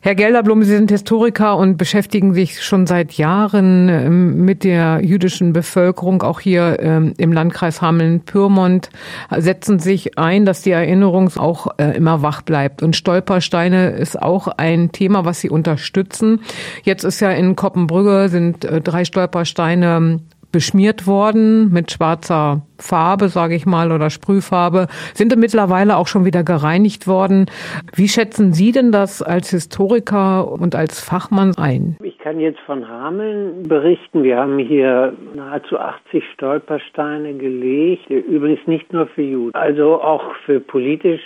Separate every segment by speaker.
Speaker 1: Herr Gelderblum, Sie sind Historiker und beschäftigen sich schon seit Jahren ähm, mit der jüdischen Bevölkerung, auch hier ähm, im Landkreis Hameln-Pyrmont, setzen sich ein, dass die Erinnerung auch äh, immer wach bleibt. Und Stolpersteine ist auch ein Thema, was Sie unterstützen. Jetzt ist ja in Koppenbrügge sind äh, drei Stolpersteine beschmiert worden mit schwarzer Farbe, sage ich mal, oder Sprühfarbe, sind mittlerweile auch schon wieder gereinigt worden. Wie schätzen Sie denn das als Historiker und als Fachmann ein?
Speaker 2: Ich kann jetzt von Hameln berichten. Wir haben hier nahezu 80 Stolpersteine gelegt. Übrigens nicht nur für Juden, also auch für politisch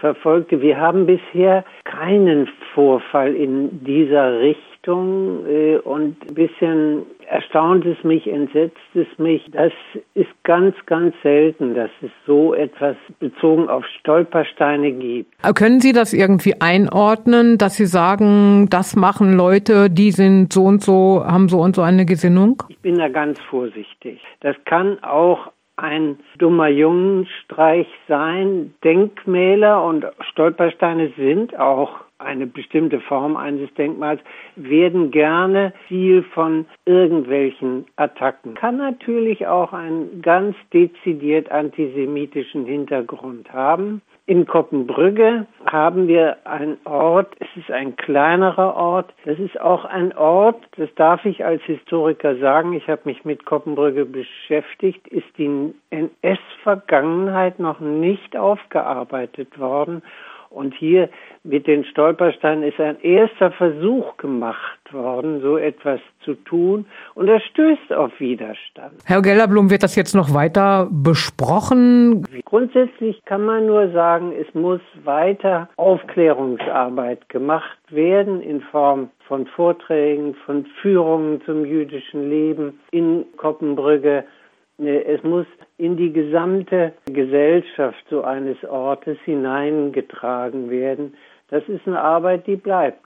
Speaker 2: Verfolgte. Wir haben bisher keinen Vorfall in dieser Richtung äh, und ein bisschen erstaunt es mich, entsetzt es mich. Das ist ganz, ganz selten, dass es so etwas bezogen auf Stolpersteine gibt.
Speaker 1: Können Sie das irgendwie einordnen, dass Sie sagen, das machen Leute, die sind so und so, haben so und so eine Gesinnung?
Speaker 2: Ich bin da ganz vorsichtig. Das kann auch ein dummer Jungenstreich sein. Denkmäler und Stolpersteine sind auch eine bestimmte Form eines Denkmals, werden gerne Ziel von irgendwelchen Attacken. Kann natürlich auch einen ganz dezidiert antisemitischen Hintergrund haben. In Koppenbrügge haben wir einen Ort, es ist ein kleinerer Ort, das ist auch ein Ort, das darf ich als Historiker sagen, ich habe mich mit Koppenbrügge beschäftigt, ist die NS-Vergangenheit noch nicht aufgearbeitet worden und hier mit den Stolpersteinen ist ein erster Versuch gemacht worden, so etwas zu tun. Und er stößt auf Widerstand.
Speaker 1: Herr Gellerblum, wird das jetzt noch weiter besprochen?
Speaker 2: Grundsätzlich kann man nur sagen, es muss weiter Aufklärungsarbeit gemacht werden in Form von Vorträgen, von Führungen zum jüdischen Leben in Koppenbrügge es muss in die gesamte Gesellschaft so eines Ortes hineingetragen werden. Das ist eine Arbeit, die bleibt.